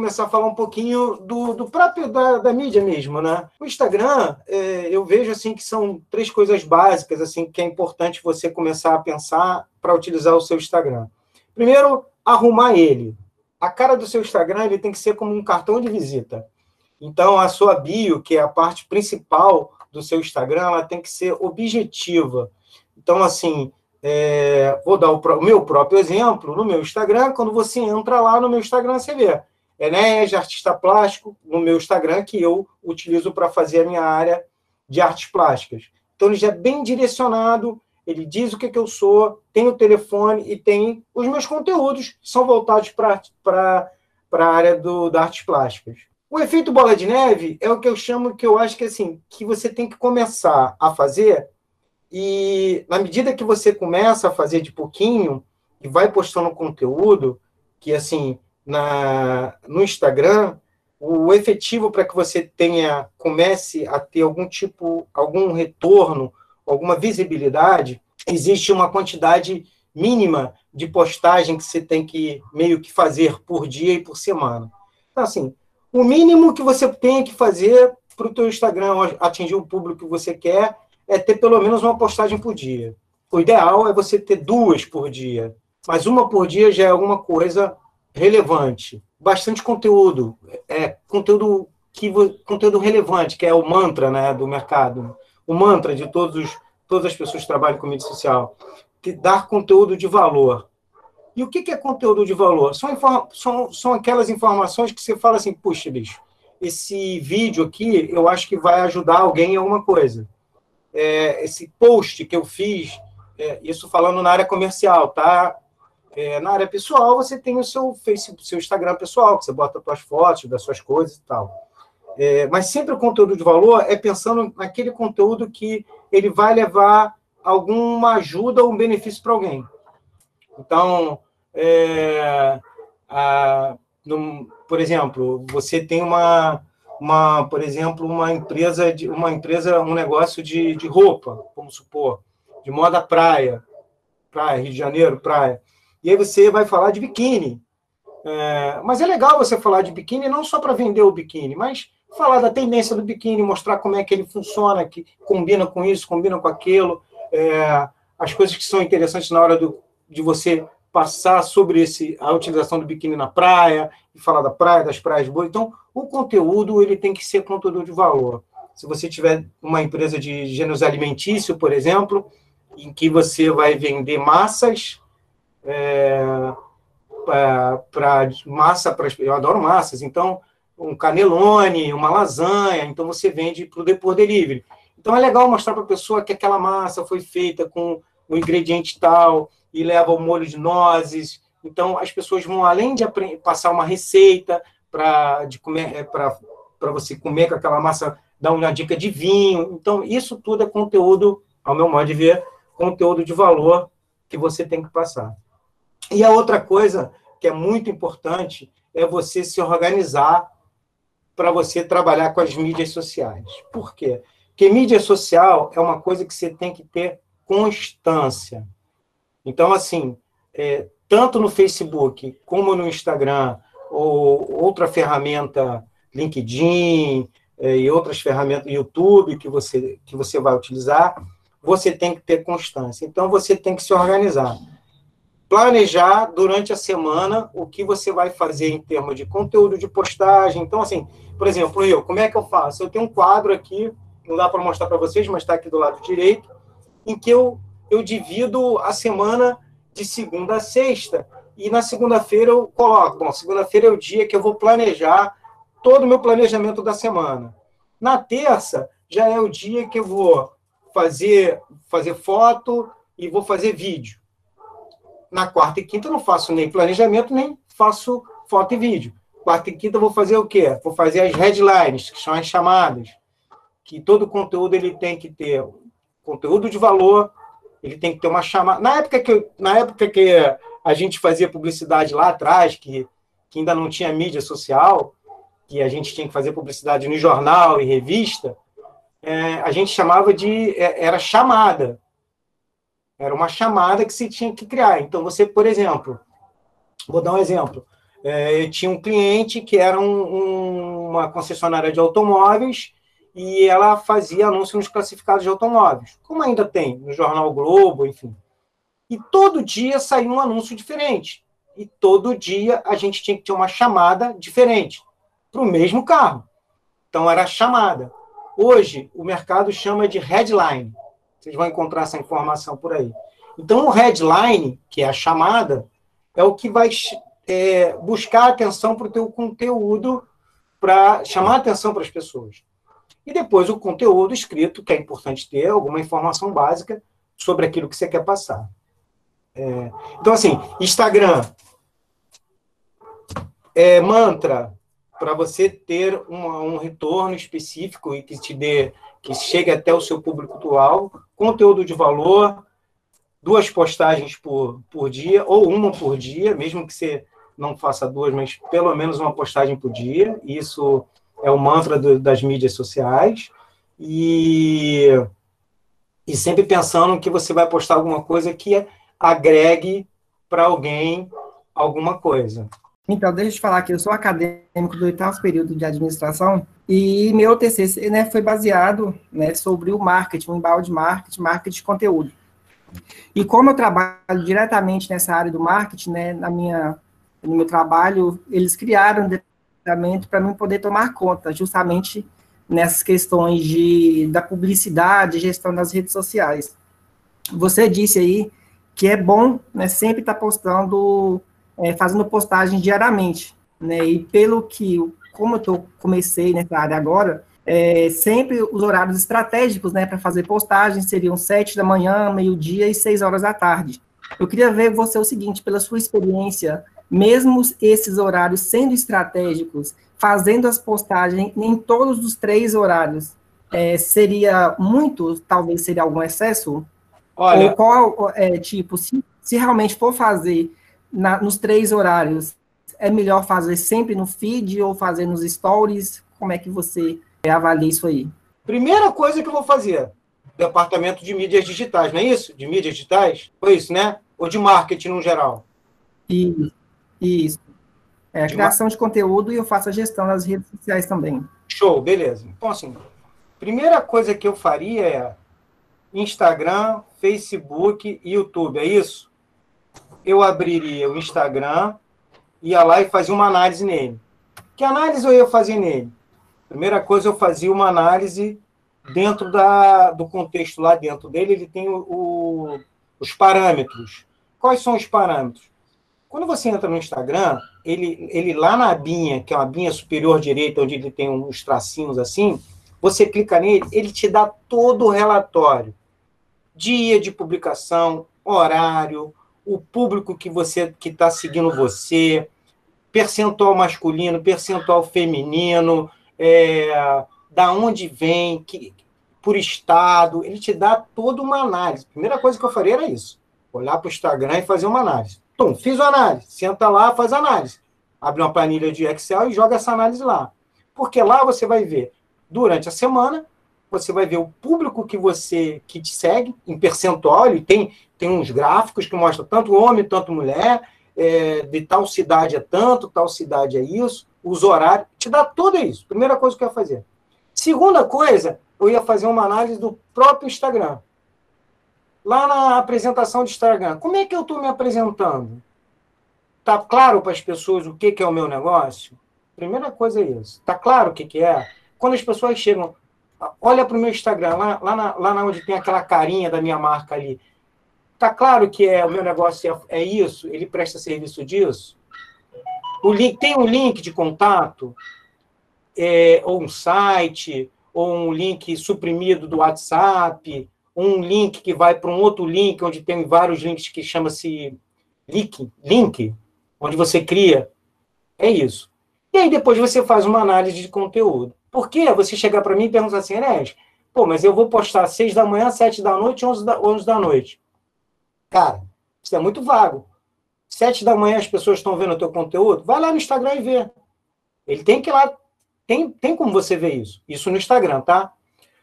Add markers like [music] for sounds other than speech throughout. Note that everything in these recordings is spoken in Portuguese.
começar a falar um pouquinho do, do próprio da, da mídia mesmo, né? O Instagram, é, eu vejo assim que são três coisas básicas assim que é importante você começar a pensar para utilizar o seu Instagram. Primeiro, arrumar ele. A cara do seu Instagram ele tem que ser como um cartão de visita. Então, a sua bio, que é a parte principal do seu Instagram, ela tem que ser objetiva. Então, assim, é, vou dar o, o, meu próprio exemplo. No meu Instagram, quando você entra lá no meu Instagram, você vê Enéas, artista plástico, no meu Instagram, que eu utilizo para fazer a minha área de artes plásticas. Então, ele já é bem direcionado, ele diz o que, que eu sou, tem o telefone e tem os meus conteúdos, que são voltados para a área do, da artes plásticas. O efeito bola de neve é o que eu chamo, que eu acho que assim, que você tem que começar a fazer e na medida que você começa a fazer de pouquinho e vai postando conteúdo, que assim, na, no Instagram, o efetivo para que você tenha, comece a ter algum tipo, algum retorno, alguma visibilidade, existe uma quantidade mínima de postagem que você tem que meio que fazer por dia e por semana. Então, assim, o mínimo que você tem que fazer para o teu Instagram atingir o público que você quer é ter pelo menos uma postagem por dia. O ideal é você ter duas por dia, mas uma por dia já é alguma coisa relevante. Bastante conteúdo, é conteúdo que conteúdo relevante, que é o mantra, né, do mercado. O mantra de todos os, todas as pessoas que trabalham com mídia social, que dar conteúdo de valor. E o que é conteúdo de valor? São, são, são aquelas informações que você fala assim, puxa, bicho, esse vídeo aqui eu acho que vai ajudar alguém em alguma coisa é, esse post que eu fiz, é, isso falando na área comercial, tá? É, na área pessoal, você tem o seu Facebook, seu Instagram pessoal, que você bota as suas fotos das suas coisas e tal. É, mas sempre o conteúdo de valor é pensando naquele conteúdo que ele vai levar alguma ajuda ou um benefício para alguém. Então, é, a, por exemplo, você tem uma, uma, por exemplo, uma empresa de uma empresa, um negócio de, de roupa, vamos supor, de moda praia, praia, Rio de Janeiro, praia. E aí você vai falar de biquíni. É, mas é legal você falar de biquíni não só para vender o biquíni, mas falar da tendência do biquíni, mostrar como é que ele funciona, que combina com isso, combina com aquilo, é, as coisas que são interessantes na hora do, de você passar sobre esse, a utilização do biquíni na praia, e falar da praia, das praias boas. Então, o conteúdo ele tem que ser conteúdo de valor. Se você tiver uma empresa de gêneros alimentício, por exemplo, em que você vai vender massas é, para massa, pra, eu adoro massas, então um canelone, uma lasanha, então você vende para o por delivery. Então é legal mostrar para a pessoa que aquela massa foi feita com o ingrediente tal, e leva o molho de nozes. Então, as pessoas vão, além de passar uma receita para é, para você comer com aquela massa, dar uma dica de vinho. Então, isso tudo é conteúdo, ao meu modo de ver, conteúdo de valor que você tem que passar. E a outra coisa que é muito importante é você se organizar para você trabalhar com as mídias sociais. Por quê? Porque mídia social é uma coisa que você tem que ter constância. Então, assim, é, tanto no Facebook como no Instagram, ou outra ferramenta, LinkedIn é, e outras ferramentas, YouTube, que você, que você vai utilizar, você tem que ter constância. Então, você tem que se organizar. Planejar durante a semana o que você vai fazer em termos de conteúdo de postagem. Então, assim, por exemplo, eu, como é que eu faço? Eu tenho um quadro aqui, não dá para mostrar para vocês, mas está aqui do lado direito, em que eu eu divido a semana de segunda a sexta. E na segunda-feira eu coloco, bom, segunda-feira é o dia que eu vou planejar todo o meu planejamento da semana. Na terça já é o dia que eu vou fazer fazer foto e vou fazer vídeo. Na quarta e quinta eu não faço nem planejamento, nem faço foto e vídeo. Quarta e quinta eu vou fazer o quê? Vou fazer as headlines, que são as chamadas. Que todo conteúdo ele tem que ter conteúdo de valor, ele tem que ter uma chamada. Na época que, na época que a gente fazia publicidade lá atrás, que, que ainda não tinha mídia social, que a gente tinha que fazer publicidade no jornal e revista, é, a gente chamava de. É, era chamada. Era uma chamada que se tinha que criar. Então, você, por exemplo, vou dar um exemplo. É, eu tinha um cliente que era um, um, uma concessionária de automóveis e ela fazia anúncio nos classificados de automóveis, como ainda tem no Jornal Globo, enfim. E todo dia saía um anúncio diferente. E todo dia a gente tinha que ter uma chamada diferente para o mesmo carro. Então era chamada. Hoje o mercado chama de headline. Vocês vão encontrar essa informação por aí. Então o headline, que é a chamada, é o que vai é, buscar atenção para o teu conteúdo, para chamar atenção para as pessoas. E depois o conteúdo escrito, que é importante ter alguma informação básica sobre aquilo que você quer passar. É, então, assim, Instagram é mantra para você ter um retorno específico e que te dê, que chegue até o seu público atual, conteúdo de valor, duas postagens por, por dia, ou uma por dia, mesmo que você não faça duas, mas pelo menos uma postagem por dia. Isso é o mantra do, das mídias sociais. E, e sempre pensando que você vai postar alguma coisa que agregue para alguém alguma coisa. Então, deixa eu te falar que eu sou acadêmico do oitavo período de administração e meu TCC né, foi baseado né, sobre o marketing, o embalde marketing, marketing de conteúdo. E como eu trabalho diretamente nessa área do marketing, né, na minha no meu trabalho, eles criaram um departamento para mim poder tomar conta, justamente nessas questões de, da publicidade, gestão das redes sociais. Você disse aí que é bom né, sempre estar tá postando, é, fazendo postagem diariamente. Né, e pelo que, como eu tô, comecei nessa área agora, é, sempre os horários estratégicos né, para fazer postagem seriam sete da manhã, meio-dia e seis horas da tarde. Eu queria ver você o seguinte, pela sua experiência mesmo esses horários sendo estratégicos, fazendo as postagens em todos os três horários, é, seria muito, talvez seria algum excesso? Olha, Ou qual, é, tipo, se, se realmente for fazer na, nos três horários, é melhor fazer sempre no feed ou fazer nos stories? Como é que você avalia isso aí? Primeira coisa que eu vou fazer, departamento de mídias digitais, não é isso? De mídias digitais? Foi isso, né? Ou de marketing no geral? Isso. Isso. É a de criação uma... de conteúdo e eu faço a gestão das redes sociais também. Show, beleza. Então, assim, primeira coisa que eu faria é Instagram, Facebook e YouTube, é isso? Eu abriria o Instagram, ia lá e fazia uma análise nele. Que análise eu ia fazer nele? Primeira coisa, eu fazia uma análise dentro da, do contexto lá dentro dele, ele tem o, o, os parâmetros. Quais são os parâmetros? Quando você entra no Instagram, ele, ele lá na abinha, que é uma abinha superior direita, onde ele tem uns tracinhos assim, você clica nele, ele te dá todo o relatório. Dia de publicação, horário, o público que você que está seguindo você, percentual masculino, percentual feminino, é, da onde vem, que, por estado, ele te dá toda uma análise. A primeira coisa que eu faria era isso: olhar para o Instagram e fazer uma análise. Então, fiz a análise. Senta lá, faz análise. Abre uma planilha de Excel e joga essa análise lá. Porque lá você vai ver, durante a semana, você vai ver o público que você que te segue, em percentual, ele tem, tem uns gráficos que mostram tanto homem, tanto mulher, é, de tal cidade é tanto, tal cidade é isso, os horários, te dá tudo isso. Primeira coisa que eu ia fazer. Segunda coisa, eu ia fazer uma análise do próprio Instagram lá na apresentação de Instagram, como é que eu estou me apresentando? Está claro para as pessoas o que, que é o meu negócio? Primeira coisa é isso. Está claro o que, que é? Quando as pessoas chegam, olha para o meu Instagram, lá, lá, na, lá na onde tem aquela carinha da minha marca ali. Está claro que é o meu negócio é, é isso? Ele presta serviço disso? O link, tem um link de contato? É, ou um site? Ou um link suprimido do WhatsApp? um link que vai para um outro link, onde tem vários links que chama-se link, link, onde você cria. É isso. E aí depois você faz uma análise de conteúdo. Por que você chegar para mim e perguntar assim, Enes, pô, mas eu vou postar seis da manhã, sete da noite, onze da, onze da noite. Cara, isso é muito vago. Sete da manhã as pessoas estão vendo o teu conteúdo, vai lá no Instagram e vê. Ele tem que ir lá, tem, tem como você ver isso. Isso no Instagram, tá?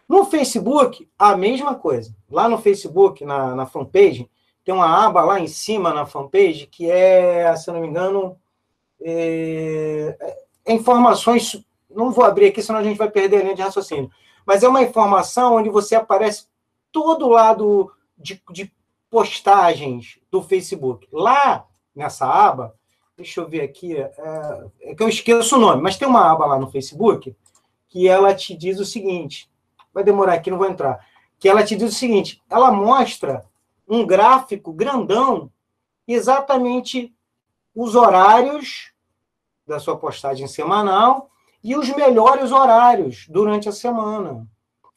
No Facebook, a mesma coisa. Lá no Facebook, na, na fanpage, tem uma aba lá em cima na fanpage que é, se eu não me engano, é, é, informações. Não vou abrir aqui, senão a gente vai perder a linha de raciocínio. Mas é uma informação onde você aparece todo lado de, de postagens do Facebook. Lá nessa aba, deixa eu ver aqui, é, é, que eu esqueço o nome, mas tem uma aba lá no Facebook que ela te diz o seguinte: vai demorar aqui, não vou entrar. Que ela te diz o seguinte: ela mostra um gráfico grandão, exatamente os horários da sua postagem semanal e os melhores horários durante a semana.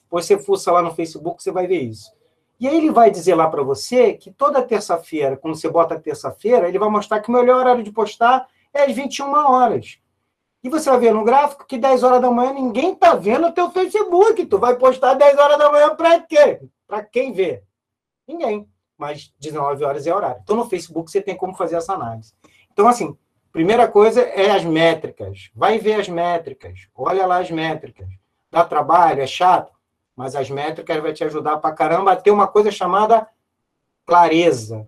Você fuça lá no Facebook, você vai ver isso. E aí ele vai dizer lá para você que toda terça-feira, quando você bota terça-feira, ele vai mostrar que o melhor horário de postar é às 21 horas. E você vai ver no gráfico que 10 horas da manhã ninguém está vendo o teu Facebook. Tu vai postar 10 horas da manhã para quê? Para quem vê? Ninguém. Mas 19 horas é horário. Então no Facebook você tem como fazer essa análise. Então assim, primeira coisa é as métricas. Vai ver as métricas. Olha lá as métricas. Dá trabalho, é chato, mas as métricas vai te ajudar para caramba a ter uma coisa chamada clareza.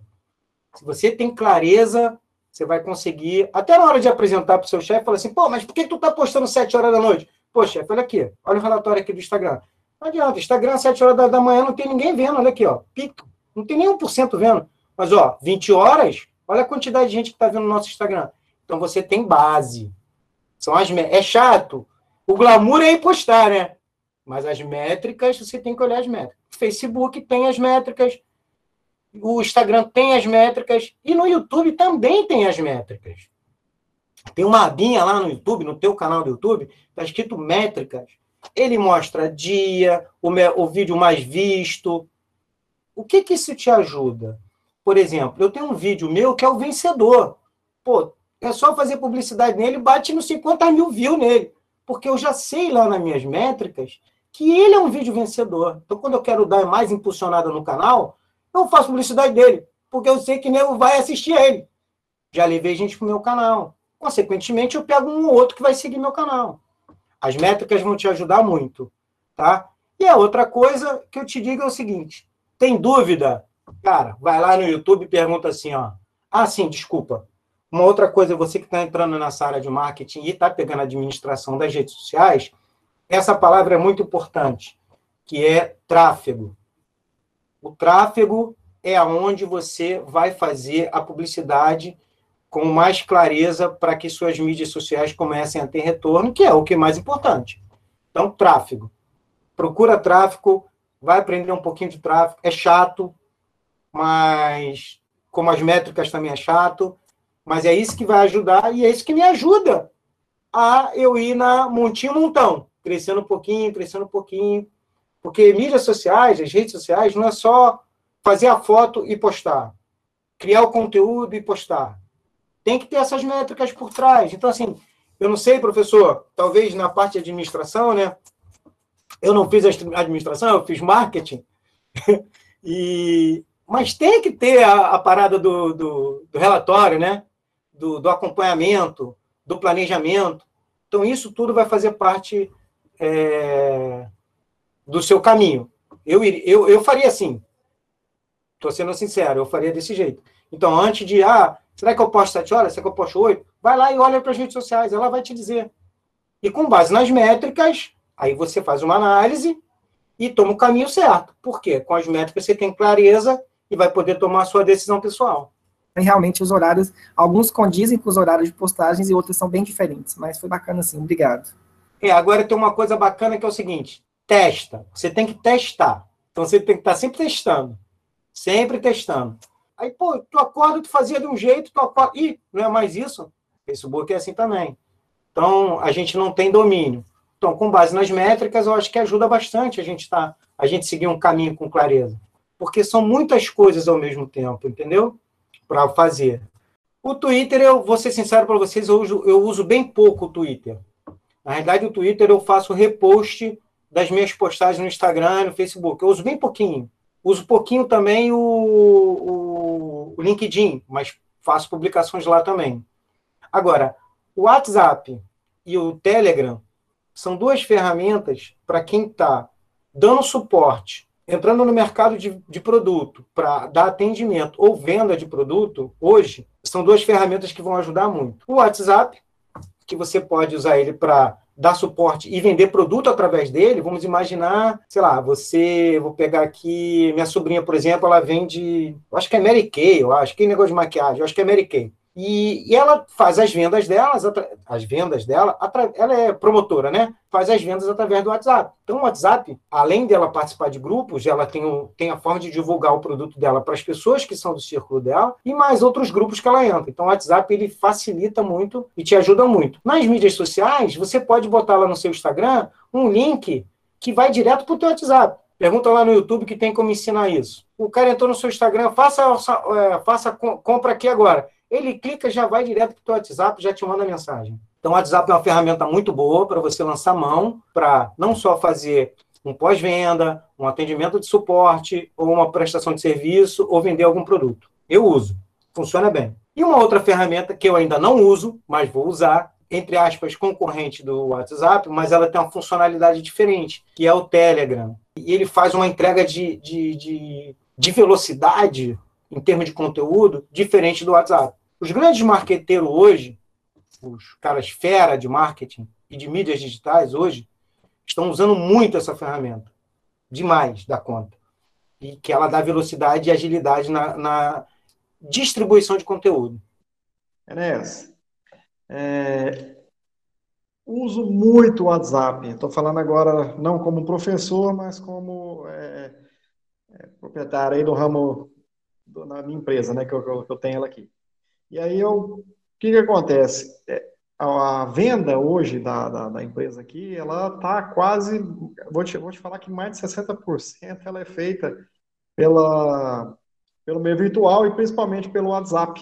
Se você tem clareza, você vai conseguir, até na hora de apresentar para o seu chefe, falar assim, pô, mas por que tu está postando 7 horas da noite? Pô, chefe, olha aqui, olha o relatório aqui do Instagram. Não adianta, Instagram, 7 horas da, manhã, não tem ninguém vendo, olha aqui, ó, pico, não tem nem 1% vendo. Mas, ó, 20 horas, olha a quantidade de gente que está vendo no nosso Instagram. Então, você tem base. São as É chato. O glamour é postar, né? Mas as métricas, você tem que olhar as métricas. O Facebook tem as métricas, o Instagram tem as métricas e no YouTube também tem as métricas. Tem uma abinha lá no YouTube, no teu canal do YouTube, está escrito métricas. Ele mostra dia, o, o vídeo mais visto. O que que isso te ajuda? Por exemplo, eu tenho um vídeo meu que é o vencedor. Pô, é só fazer publicidade nele, bate nos 50 mil views nele. Porque eu já sei lá nas minhas métricas que ele é um vídeo vencedor. Então, quando eu quero dar mais impulsionada no canal, eu faço publicidade dele, porque eu sei que nego vai assistir ele. Já levei gente para o meu canal. Consequentemente, eu pego um ou outro que vai seguir meu canal. As métricas vão te ajudar muito, tá? E a outra coisa que eu te digo é o seguinte: tem dúvida? Cara, vai lá no YouTube e pergunta assim, ó. Ah, sim, desculpa. Uma outra coisa, você que está entrando nessa área de marketing e está pegando a administração das redes sociais, essa palavra é muito importante, que é tráfego. O tráfego é aonde você vai fazer a publicidade com mais clareza para que suas mídias sociais comecem a ter retorno, que é o que é mais importante. Então, tráfego. Procura tráfego, vai aprender um pouquinho de tráfego. É chato, mas como as métricas também é chato, mas é isso que vai ajudar e é isso que me ajuda a eu ir na montinho montão, crescendo um pouquinho, crescendo um pouquinho, porque mídias sociais, as redes sociais, não é só fazer a foto e postar, criar o conteúdo e postar. Tem que ter essas métricas por trás. Então, assim, eu não sei, professor, talvez na parte de administração, né? Eu não fiz administração, eu fiz marketing. [laughs] e, mas tem que ter a, a parada do, do, do, relatório, né? Do, do, acompanhamento, do planejamento. Então, isso tudo vai fazer parte é, do seu caminho. Eu, eu, eu faria assim. Estou sendo sincero, eu faria desse jeito. Então, antes de, ah, será que eu posto sete horas? Será que eu posto oito? Vai lá e olha para as redes sociais, ela vai te dizer. E com base nas métricas, aí você faz uma análise e toma o caminho certo. Por quê? Com as métricas você tem clareza e vai poder tomar a sua decisão pessoal. Realmente os horários, alguns condizem com os horários de postagens e outros são bem diferentes, mas foi bacana sim, obrigado. É, agora tem uma coisa bacana que é o seguinte: testa. Você tem que testar. Então você tem que estar sempre testando. Sempre testando. Aí, pô, tu acorda, tu fazia de um jeito, tu acorda. Ih, não é mais isso? Facebook é assim também. Então, a gente não tem domínio. Então, com base nas métricas, eu acho que ajuda bastante a gente tá, a gente seguir um caminho com clareza. Porque são muitas coisas ao mesmo tempo, entendeu? Para fazer. O Twitter, eu vou ser sincero para vocês, eu uso, eu uso bem pouco o Twitter. Na realidade, o Twitter eu faço repost das minhas postagens no Instagram e no Facebook. Eu uso bem pouquinho. Uso pouquinho também o, o, o LinkedIn, mas faço publicações lá também. Agora, o WhatsApp e o Telegram são duas ferramentas para quem está dando suporte entrando no mercado de, de produto para dar atendimento ou venda de produto, hoje, são duas ferramentas que vão ajudar muito. O WhatsApp, que você pode usar ele para dar suporte e vender produto através dele, vamos imaginar, sei lá, você, vou pegar aqui, minha sobrinha, por exemplo, ela vende, acho que é Mary Kay, eu acho, que negócio de maquiagem, eu acho que é Mary Kay. E, e, ela faz as vendas delas, as vendas dela, ela é promotora, né? Faz as vendas através do WhatsApp. Então, o WhatsApp, além dela participar de grupos, ela tem, o, tem a forma de divulgar o produto dela para as pessoas que são do círculo dela e mais outros grupos que ela entra. Então, o WhatsApp ele facilita muito e te ajuda muito. Nas mídias sociais, você pode botar lá no seu Instagram um link que vai direto para o teu WhatsApp. Pergunta lá no YouTube que tem como ensinar isso. O cara entrou no seu Instagram, faça, é, faça compra aqui agora ele clica, já vai direto para o WhatsApp, já te manda mensagem. Então, o WhatsApp é uma ferramenta muito boa para você lançar mão, para não só fazer um pós-venda, um atendimento de suporte, ou uma prestação de serviço, ou vender algum produto. Eu uso, funciona bem. E uma outra ferramenta que eu ainda não uso, mas vou usar, entre aspas, concorrente do WhatsApp, mas ela tem uma funcionalidade diferente, que é o Telegram. E ele faz uma entrega de, de, de, de velocidade, em termos de conteúdo, diferente do WhatsApp. Os grandes marqueteiros hoje, os caras fera de marketing e de mídias digitais hoje, estão usando muito essa ferramenta. Demais da conta. E que ela dá velocidade e agilidade na, na distribuição de conteúdo. Enéas, é, uso muito o WhatsApp. Estou falando agora não como professor, mas como é, é, proprietário aí do ramo do, na minha empresa, né, que eu, que eu tenho ela aqui. E aí, eu, o que, que acontece? É, a venda hoje da, da, da empresa aqui, ela está quase, vou te, vou te falar que mais de 60% ela é feita pela, pelo meio virtual e principalmente pelo WhatsApp.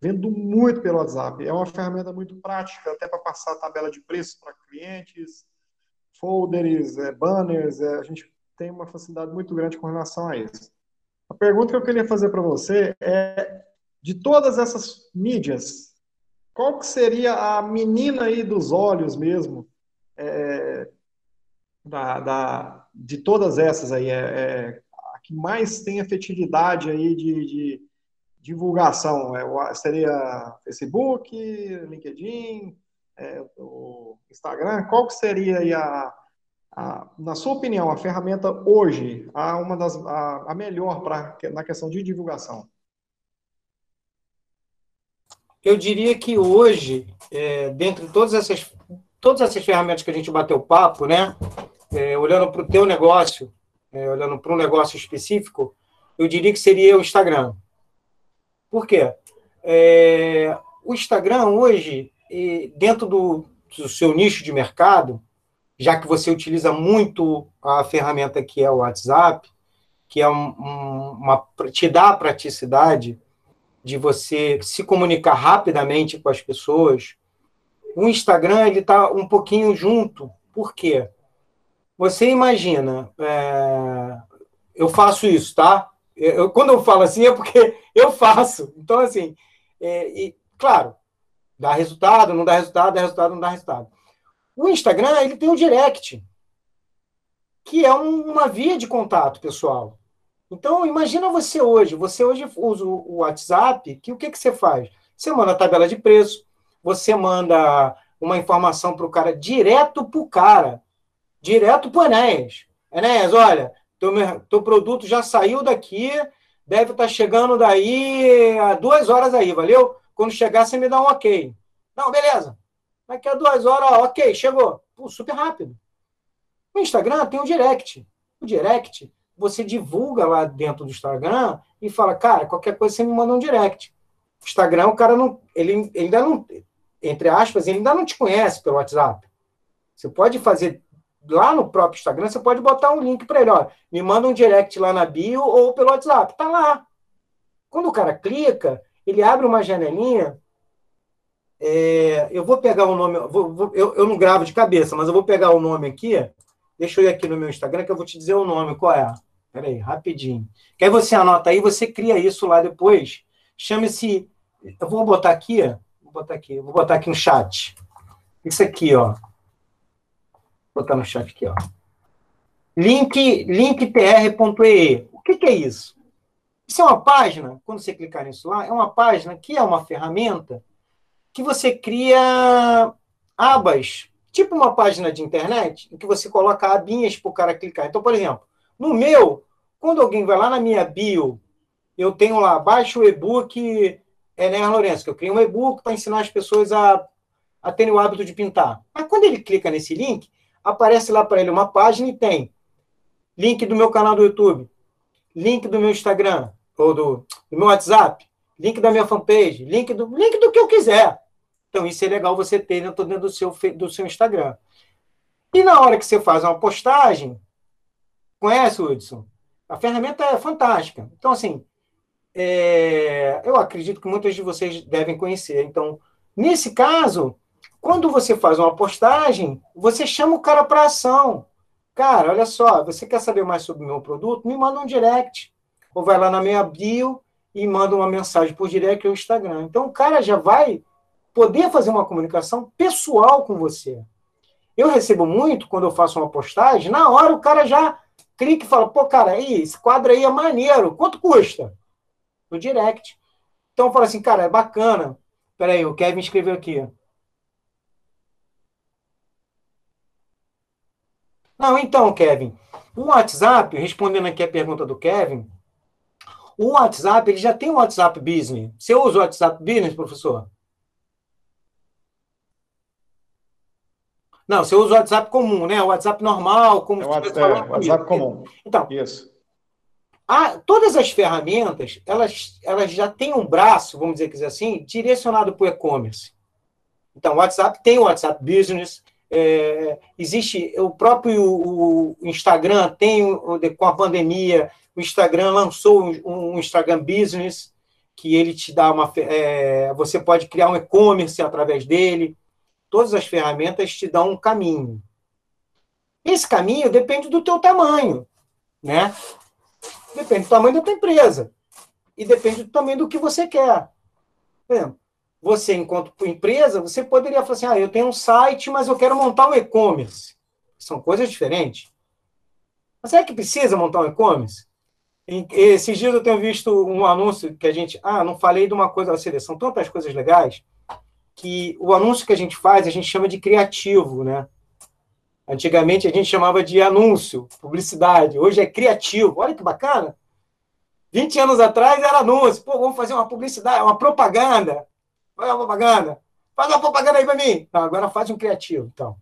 Vendo muito pelo WhatsApp. É uma ferramenta muito prática, até para passar tabela de preço para clientes, folders, é, banners, é, a gente tem uma facilidade muito grande com relação a isso. A pergunta que eu queria fazer para você é de todas essas mídias, qual que seria a menina aí dos olhos mesmo, é, da, da, de todas essas aí, é, é, a que mais tem efetividade aí de, de divulgação? É, seria Facebook, LinkedIn, é, o Instagram? Qual que seria a, a, na sua opinião, a ferramenta hoje, a, uma das, a, a melhor pra, na questão de divulgação? Eu diria que hoje, é, dentre todas essas, todas essas ferramentas que a gente bateu papo, né, é, olhando para o teu negócio, é, olhando para um negócio específico, eu diria que seria o Instagram. Por quê? É, o Instagram hoje, dentro do, do seu nicho de mercado, já que você utiliza muito a ferramenta que é o WhatsApp, que é um, um, uma te dá praticidade, de você se comunicar rapidamente com as pessoas, o Instagram ele está um pouquinho junto. Por quê? Você imagina, é... eu faço isso, tá? Eu, quando eu falo assim é porque [laughs] eu faço. Então, assim, é, e, claro, dá resultado, não dá resultado, dá resultado, não dá resultado. O Instagram, ele tem o direct, que é um, uma via de contato pessoal. Então, imagina você hoje, você hoje usa o WhatsApp, que o que, que você faz? Você manda a tabela de preço, você manda uma informação para o cara, direto para o cara, direto para o Enéas. Enéas, olha, teu, teu produto já saiu daqui, deve estar tá chegando daí a duas horas aí, valeu? Quando chegar, você me dá um ok. Não, beleza. Daqui a duas horas, ok, chegou. Pô, super rápido. O Instagram tem o direct. O direct você divulga lá dentro do Instagram e fala, cara, qualquer coisa você me manda um direct. O Instagram, o cara não. Ele, ele ainda não. Entre aspas, ele ainda não te conhece pelo WhatsApp. Você pode fazer lá no próprio Instagram, você pode botar um link para ele, ó, me manda um direct lá na bio ou pelo WhatsApp, tá lá. Quando o cara clica, ele abre uma janelinha. É, eu vou pegar o nome, vou, vou, eu, eu não gravo de cabeça, mas eu vou pegar o nome aqui. Deixa eu ir aqui no meu Instagram que eu vou te dizer o nome, qual é? Peraí, rapidinho. Que aí você anota aí, você cria isso lá depois. Chame-se. Eu vou botar aqui, vou botar aqui, vou botar aqui no chat. Isso aqui, ó. Vou botar no chat aqui, ó. link, linktr.ee. O que, que é isso? Isso é uma página, quando você clicar nisso lá, é uma página que é uma ferramenta que você cria abas, tipo uma página de internet, em que você coloca abinhas para o cara clicar. Então, por exemplo, no meu, quando alguém vai lá na minha bio, eu tenho lá, baixa o e-book é, né, Lourenço, que eu criei um e-book para ensinar as pessoas a, a terem o hábito de pintar. Mas quando ele clica nesse link, aparece lá para ele uma página e tem link do meu canal do YouTube, link do meu Instagram, ou do, do meu WhatsApp, link da minha fanpage, link do, link do que eu quiser. Então, isso é legal você ter dentro do seu, do seu Instagram. E na hora que você faz uma postagem, conhece, Hudson? A ferramenta é fantástica. Então, assim, é, eu acredito que muitos de vocês devem conhecer. Então, nesse caso, quando você faz uma postagem, você chama o cara para ação. Cara, olha só, você quer saber mais sobre o meu produto? Me manda um direct. Ou vai lá na minha bio e manda uma mensagem por direct ou Instagram. Então, o cara já vai poder fazer uma comunicação pessoal com você. Eu recebo muito, quando eu faço uma postagem, na hora o cara já clica e fala, pô, cara, aí, esse quadro aí é maneiro, quanto custa? No direct. Então eu falo assim, cara, é bacana. Peraí, o Kevin escreveu aqui. Não, então, Kevin, o WhatsApp, respondendo aqui a pergunta do Kevin, o WhatsApp, ele já tem o WhatsApp Business. Você usa o WhatsApp Business, professor? Não, você usa o WhatsApp comum, né? O WhatsApp normal, como é o WhatsApp, é, WhatsApp comum. Então, isso. A, todas as ferramentas, elas, elas já têm um braço, vamos dizer assim, direcionado para o e-commerce. Então, o WhatsApp tem o WhatsApp Business, é, existe o próprio o Instagram tem com a pandemia o Instagram lançou um, um Instagram Business que ele te dá uma é, você pode criar um e-commerce através dele todas as ferramentas te dão um caminho. Esse caminho depende do teu tamanho, né? Depende do tamanho da tua empresa. E depende também do que você quer. Você, enquanto empresa, você poderia falar assim, ah, eu tenho um site, mas eu quero montar um e-commerce. São coisas diferentes. Mas é que precisa montar um e-commerce? Esses dias eu tenho visto um anúncio que a gente... Ah, não falei de uma coisa... Seja, são tantas coisas legais que o anúncio que a gente faz, a gente chama de criativo, né? Antigamente a gente chamava de anúncio, publicidade. Hoje é criativo. Olha que bacana. 20 anos atrás era anúncio. Pô, vamos fazer uma publicidade, uma propaganda. Faz uma propaganda. Faz uma propaganda aí para mim. Não, agora faz um criativo. Então,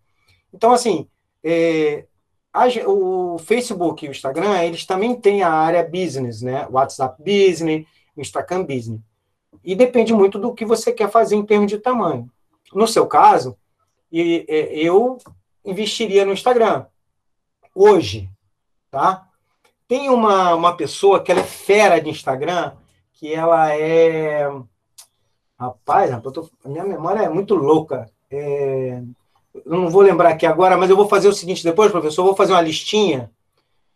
então assim, é, a, o Facebook e o Instagram, eles também têm a área business, né? WhatsApp Business, Instagram Business. E depende muito do que você quer fazer em termos de tamanho. No seu caso, eu investiria no Instagram. Hoje, tá? Tem uma, uma pessoa que ela é fera de Instagram, que ela é... Rapaz, tô... a minha memória é muito louca. É... Eu não vou lembrar aqui agora, mas eu vou fazer o seguinte depois, professor, eu vou fazer uma listinha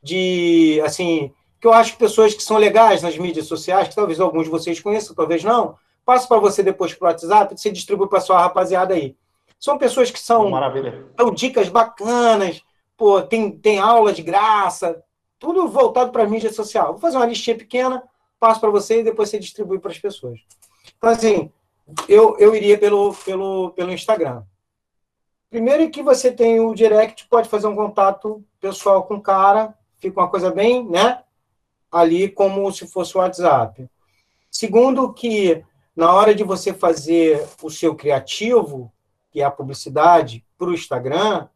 de, assim, que eu acho que pessoas que são legais nas mídias sociais, que talvez alguns de vocês conheçam, talvez não, passo para você depois para o WhatsApp, você distribui para sua rapaziada aí. São pessoas que são Maravilha. dão dicas bacanas, pô, tem, tem aula de graça, tudo voltado para a mídia social. Vou fazer uma listinha pequena, passo para você e depois você distribui para as pessoas. Então, assim, eu, eu iria pelo, pelo, pelo Instagram. Primeiro que você tem o direct, pode fazer um contato pessoal com o cara, fica uma coisa bem, né? Ali como se fosse o WhatsApp. Segundo, que na hora de você fazer o seu criativo, que é a publicidade, para o Instagram,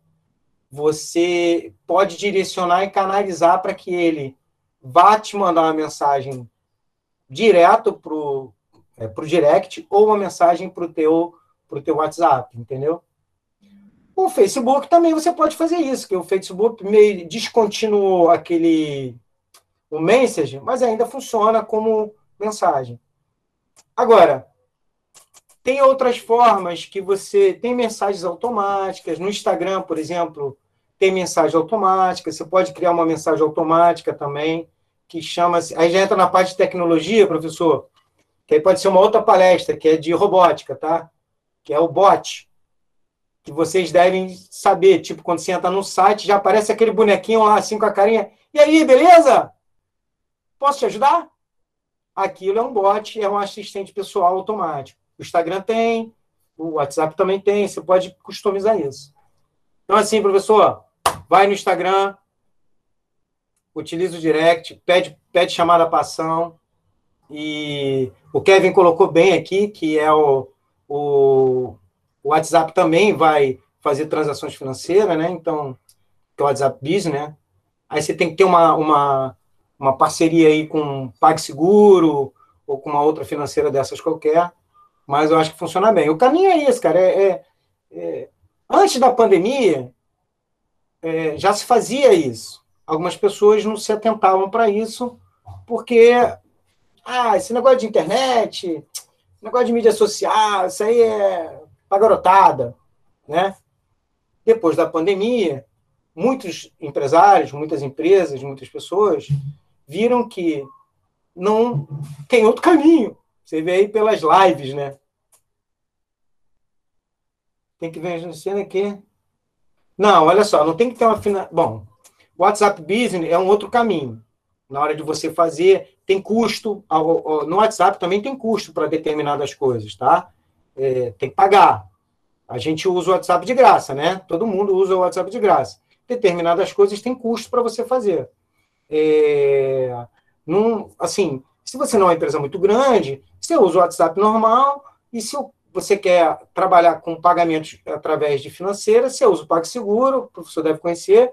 você pode direcionar e canalizar para que ele vá te mandar uma mensagem direto para o é, pro direct ou uma mensagem para o teu, pro teu WhatsApp, entendeu? O Facebook também você pode fazer isso, que o Facebook meio descontinuou aquele o message, mas ainda funciona como mensagem. Agora, tem outras formas que você tem mensagens automáticas. No Instagram, por exemplo, tem mensagem automática. Você pode criar uma mensagem automática também, que chama-se. Aí já entra na parte de tecnologia, professor, que aí pode ser uma outra palestra, que é de robótica, tá? Que é o bot. que vocês devem saber. Tipo, quando você entra no site, já aparece aquele bonequinho lá, assim, com a carinha. E aí, beleza? Posso te ajudar? Aquilo é um bot, é um assistente pessoal automático. O Instagram tem, o WhatsApp também tem, você pode customizar isso. Então, assim, professor, vai no Instagram, utiliza o direct, pede, pede chamada para ação. E o Kevin colocou bem aqui que é o, o, o WhatsApp também vai fazer transações financeiras, né? Então, que é o WhatsApp Business, né? Aí você tem que ter uma, uma, uma parceria aí com PagSeguro ou com uma outra financeira dessas qualquer, mas eu acho que funciona bem. O caminho é esse, cara. É, é, é antes da pandemia, é, já se fazia isso. Algumas pessoas não se atentavam para isso, porque ah, esse negócio de internet, negócio de mídia social, isso aí é pra garotada, né? Depois da pandemia, muitos empresários, muitas empresas, muitas pessoas viram que não tem outro caminho. Você vê aí pelas lives, né? Tem que ver a cena aqui. Não, olha só, não tem que ter uma final. Bom, WhatsApp Business é um outro caminho. Na hora de você fazer, tem custo. No WhatsApp também tem custo para determinadas coisas, tá? É, tem que pagar. A gente usa o WhatsApp de graça, né? Todo mundo usa o WhatsApp de graça. Determinadas coisas têm custo para você fazer. É, num, assim, se você não é uma empresa muito grande, você usa o WhatsApp normal, e se você quer trabalhar com pagamentos através de financeira, você usa o PagSeguro, o professor deve conhecer,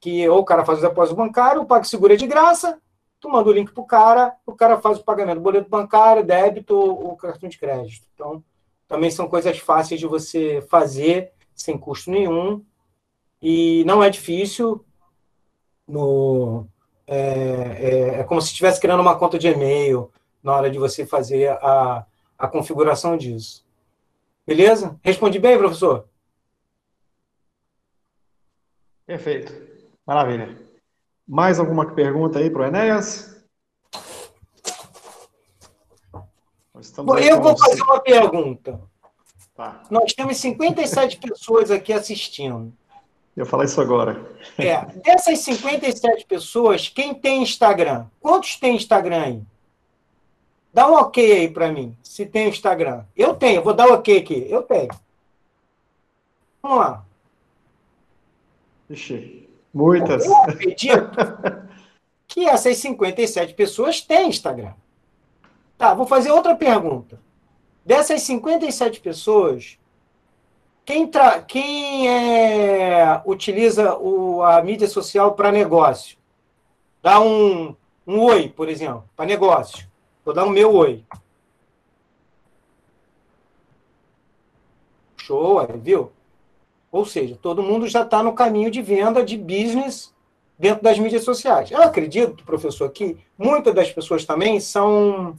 que ou o cara faz o depósito bancário, o PagSeguro é de graça, tu manda o link para o cara, o cara faz o pagamento, boleto bancário, débito ou cartão de crédito. Então, também são coisas fáceis de você fazer sem custo nenhum e não é difícil. No, é, é, é como se estivesse criando uma conta de e-mail na hora de você fazer a, a configuração disso. Beleza? Respondi bem, professor? Perfeito. Maravilha. Mais alguma pergunta aí para o Enéas? Bom, eu vou fazer uma pergunta. Tá. Nós temos 57 pessoas aqui assistindo. Eu falar isso agora. É, dessas 57 pessoas, quem tem Instagram? Quantos tem Instagram aí? Dá um ok aí para mim, se tem Instagram. Eu tenho, vou dar um ok aqui. Eu tenho. Vamos lá. Ixi. Muitas. Eu acredito [laughs] que essas 57 pessoas têm Instagram. Tá, vou fazer outra pergunta. Dessas 57 pessoas, quem, tra... quem é... utiliza o... a mídia social para negócio? Dá um, um oi, por exemplo, para negócio. Vou dar um meu oi. Show, viu? Ou seja, todo mundo já está no caminho de venda de business dentro das mídias sociais. Eu acredito, professor, que muitas das pessoas também são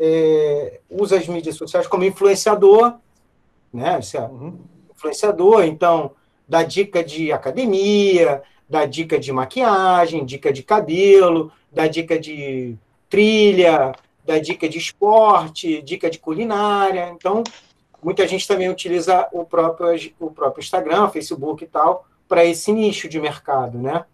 é, as mídias sociais como influenciador, né? Isso é uhum. Influenciador, então dá dica de academia, dá dica de maquiagem, dica de cabelo, dá dica de trilha, dá dica de esporte, dica de culinária. Então, muita gente também utiliza o próprio, o próprio Instagram, Facebook e tal, para esse nicho de mercado, né?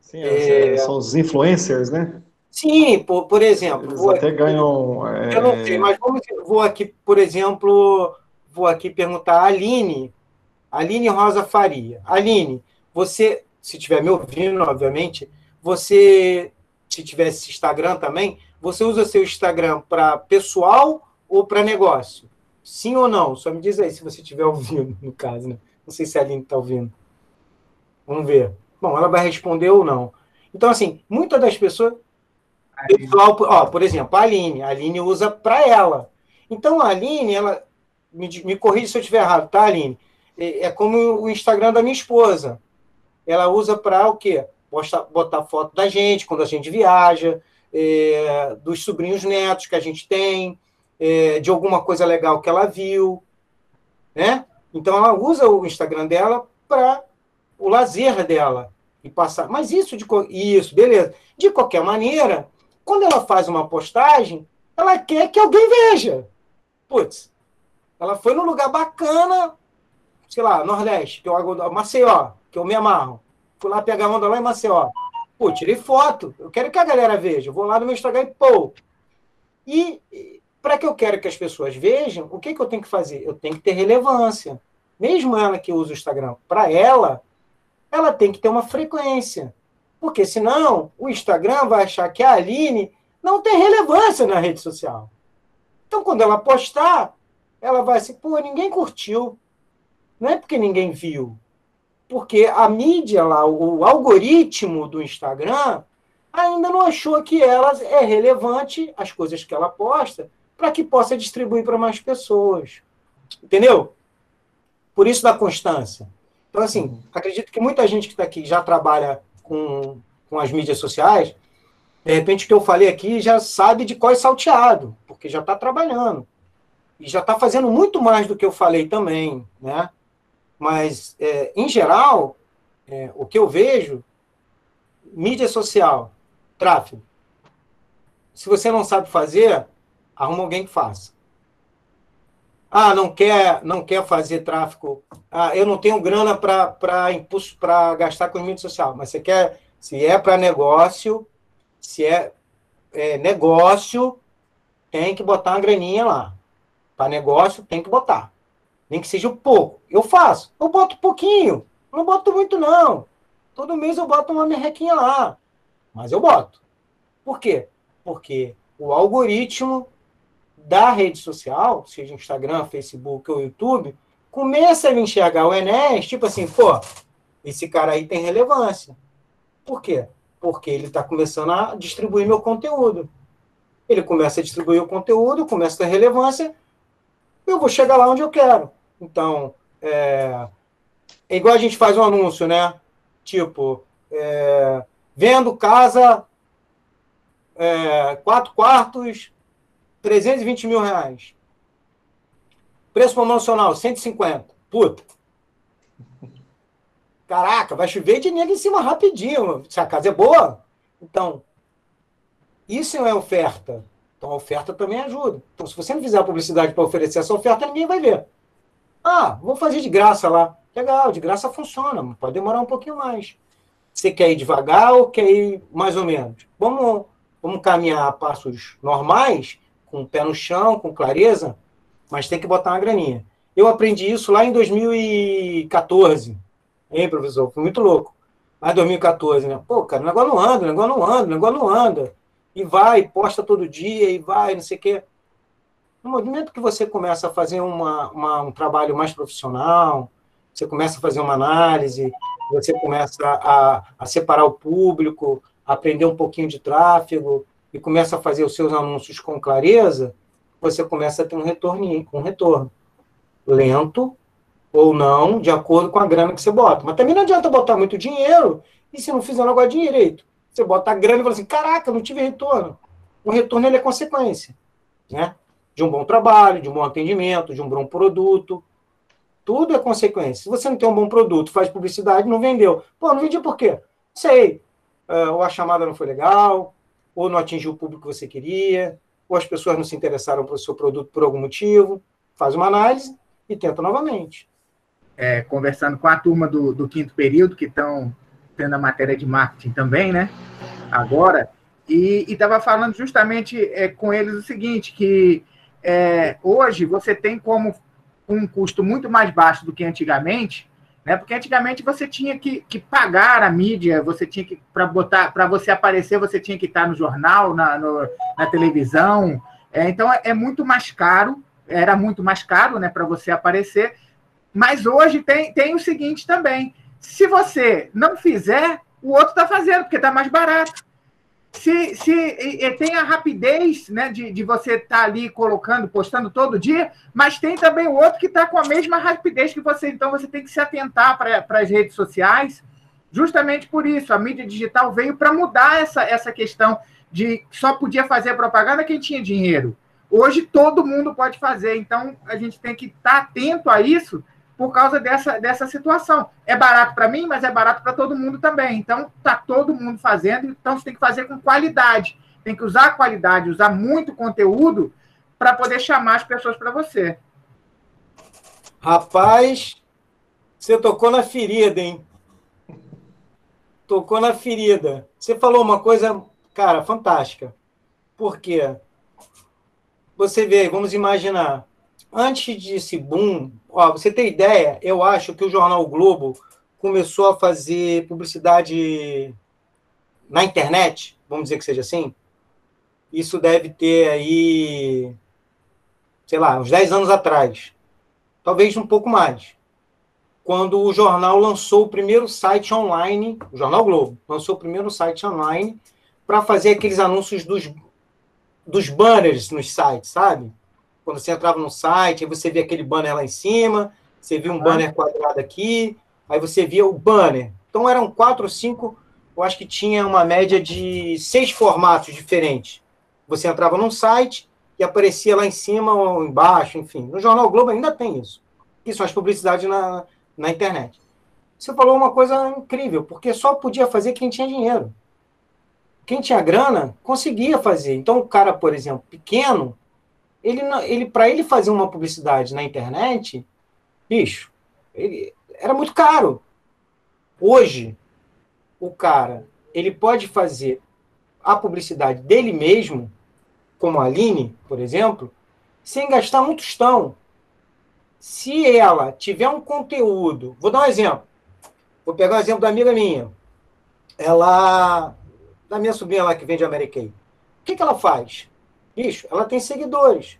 Sim, é, são os influencers, né? Sim, por, por exemplo. Eles até aqui, ganham. É... Eu não sei, mas vamos, vou aqui, por exemplo, vou aqui perguntar a Aline, Aline Rosa Faria. Aline, você, se estiver me ouvindo, obviamente, você, se tivesse Instagram também, você usa seu Instagram para pessoal ou para negócio? Sim ou não? Só me diz aí se você estiver ouvindo, no caso, né? Não sei se a Aline está ouvindo. Vamos ver. Bom, ela vai responder ou não. Então, assim, muitas das pessoas. Pessoal, ó, por exemplo, a Aline. A Aline usa para ela. Então, a Aline, ela. Me, me corrija se eu estiver errado, tá, Aline? É, é como o Instagram da minha esposa. Ela usa para o quê? Botar, botar foto da gente quando a gente viaja, é, dos sobrinhos netos que a gente tem é, de alguma coisa legal que ela viu, né? Então ela usa o Instagram dela para o lazer dela e passar. Mas isso de isso, beleza? De qualquer maneira, quando ela faz uma postagem, ela quer que alguém veja. Putz, ela foi num lugar bacana, sei lá, Nordeste, que eu hago Maceió, que eu me amarro. Fui lá pegar onda lá em Maceió. Pô, tirei foto. Eu quero que a galera veja. Eu vou lá no meu Instagram e pô. E para que eu quero que as pessoas vejam, o que, que eu tenho que fazer? Eu tenho que ter relevância. Mesmo ela que usa o Instagram, para ela, ela tem que ter uma frequência. Porque senão o Instagram vai achar que a Aline não tem relevância na rede social. Então, quando ela postar, ela vai assim, pô, ninguém curtiu. Não é porque ninguém viu. Porque a mídia lá, o algoritmo do Instagram, ainda não achou que ela é relevante, as coisas que ela posta, para que possa distribuir para mais pessoas. Entendeu? Por isso da constância. Então, assim, acredito que muita gente que está aqui já trabalha com, com as mídias sociais, de repente o que eu falei aqui já sabe de qual é salteado, porque já está trabalhando. E já está fazendo muito mais do que eu falei também, né? Mas, é, em geral, é, o que eu vejo, mídia social, tráfego. Se você não sabe fazer, arruma alguém que faça. Ah, não quer, não quer fazer tráfego. Ah, eu não tenho grana para impulso para gastar com mídia social. Mas você quer, se é para negócio, se é, é, negócio, tem que botar uma graninha lá. Para negócio, tem que botar. Nem que seja um pouco. Eu faço. Eu boto pouquinho. Não boto muito, não. Todo mês eu boto uma merrequinha lá. Mas eu boto. Por quê? Porque o algoritmo da rede social, seja Instagram, Facebook ou YouTube, começa a enxergar o Enéas, tipo assim, pô, esse cara aí tem relevância. Por quê? Porque ele está começando a distribuir meu conteúdo. Ele começa a distribuir o conteúdo, começa a ter relevância, eu vou chegar lá onde eu quero. Então, é, é igual a gente faz um anúncio, né? Tipo, é, vendo casa, é, quatro quartos, 320 mil reais. Preço promocional, 150. Puta. Caraca, vai chover dinheiro em cima rapidinho. Se a casa é boa. Então, isso é oferta. Então, a oferta também ajuda. Então, se você não fizer a publicidade para oferecer essa oferta, ninguém vai ver. Ah, vou fazer de graça lá. Legal, de graça funciona, pode demorar um pouquinho mais. Você quer ir devagar ou quer ir mais ou menos? Vamos, vamos caminhar a passos normais com o pé no chão, com clareza, mas tem que botar uma graninha. Eu aprendi isso lá em 2014. Hein, professor? Foi muito louco. Em 2014, né? Pô, cara, o negócio não anda, o negócio não anda, o negócio não anda. E vai, posta todo dia, e vai, não sei o quê. No momento que você começa a fazer uma, uma, um trabalho mais profissional, você começa a fazer uma análise, você começa a, a separar o público, aprender um pouquinho de tráfego, e começa a fazer os seus anúncios com clareza, você começa a ter um retorno, um retorno lento ou não, de acordo com a grana que você bota. Mas também não adianta botar muito dinheiro e se não fizer o negócio direito. Você bota a grana e fala assim, caraca, não tive retorno. O retorno ele é consequência, né? De um bom trabalho, de um bom atendimento, de um bom produto. Tudo é consequência. Se você não tem um bom produto, faz publicidade, não vendeu. Pô, não vendi por quê? Sei. Uh, ou a chamada não foi legal, ou não atingiu o público que você queria, ou as pessoas não se interessaram pelo seu produto por algum motivo. Faz uma análise e tenta novamente. É, conversando com a turma do, do quinto período, que estão tendo a matéria de marketing também, né? Agora, e estava falando justamente é, com eles o seguinte, que é, hoje você tem como um custo muito mais baixo do que antigamente, né? Porque antigamente você tinha que, que pagar a mídia, você tinha que para botar para você aparecer, você tinha que estar no jornal, na, no, na televisão. É, então é, é, muito mais caro, era muito mais caro, né, para você aparecer. Mas hoje tem, tem o seguinte também: se você não fizer, o outro está fazendo porque está mais barato se, se e, e tem a rapidez né, de, de você estar tá ali colocando, postando todo dia, mas tem também o outro que está com a mesma rapidez que você. Então você tem que se atentar para as redes sociais, justamente por isso. A mídia digital veio para mudar essa, essa questão de só podia fazer propaganda quem tinha dinheiro. Hoje todo mundo pode fazer, então a gente tem que estar tá atento a isso por causa dessa, dessa situação. É barato para mim, mas é barato para todo mundo também. Então, está todo mundo fazendo, então você tem que fazer com qualidade. Tem que usar a qualidade, usar muito conteúdo para poder chamar as pessoas para você. Rapaz, Você tocou na ferida, hein? Tocou na ferida. Você falou uma coisa, cara, fantástica. Por quê? Você vê, vamos imaginar, antes desse boom, ó, você tem ideia, eu acho que o jornal Globo começou a fazer publicidade na internet, vamos dizer que seja assim. Isso deve ter aí, sei lá, uns 10 anos atrás. Talvez um pouco mais. Quando o jornal lançou o primeiro site online, o Jornal Globo, lançou o primeiro site online para fazer aqueles anúncios dos, dos banners nos sites, sabe? Quando você entrava no site, aí você via aquele banner lá em cima, você via um ah. banner quadrado aqui, aí você via o banner. Então eram quatro ou cinco, eu acho que tinha uma média de seis formatos diferentes. Você entrava num site e aparecia lá em cima ou embaixo, enfim. No Jornal Globo ainda tem isso. Isso, as publicidades na, na internet. Você falou uma coisa incrível, porque só podia fazer quem tinha dinheiro. Quem tinha grana conseguia fazer. Então, o cara, por exemplo, pequeno, ele, ele para ele fazer uma publicidade na internet, bicho, ele, era muito caro. Hoje, o cara, ele pode fazer a publicidade dele mesmo, como a Aline, por exemplo, sem gastar um tostão. Se ela tiver um conteúdo, vou dar um exemplo. Vou pegar um exemplo da amiga minha. Ela, da minha sobrinha lá que vende Americane. O que, que ela faz? Bicho, ela tem seguidores.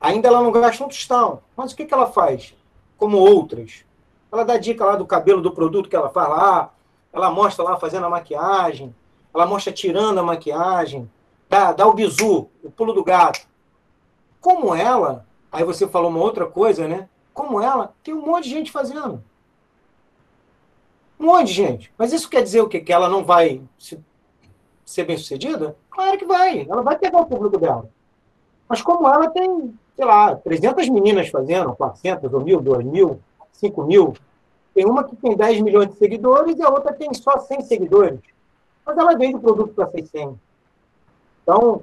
Ainda ela não gasta um tostão. Mas o que, que ela faz? Como outras. Ela dá dica lá do cabelo do produto que ela faz lá. Ela mostra lá fazendo a maquiagem. Ela mostra tirando a maquiagem. Dá, dá o bizu, o pulo do gato. Como ela, aí você falou uma outra coisa, né? Como ela, tem um monte de gente fazendo. Um monte de gente. Mas isso quer dizer o quê? Que ela não vai ser bem sucedida? Claro que vai. Ela vai pegar o público dela. Mas como ela tem, sei lá, 300 meninas fazendo, 400, ou mil, 2 mil, 5 mil. Tem uma que tem 10 milhões de seguidores e a outra tem só 100 seguidores. Mas ela vende o produto para 600. Então,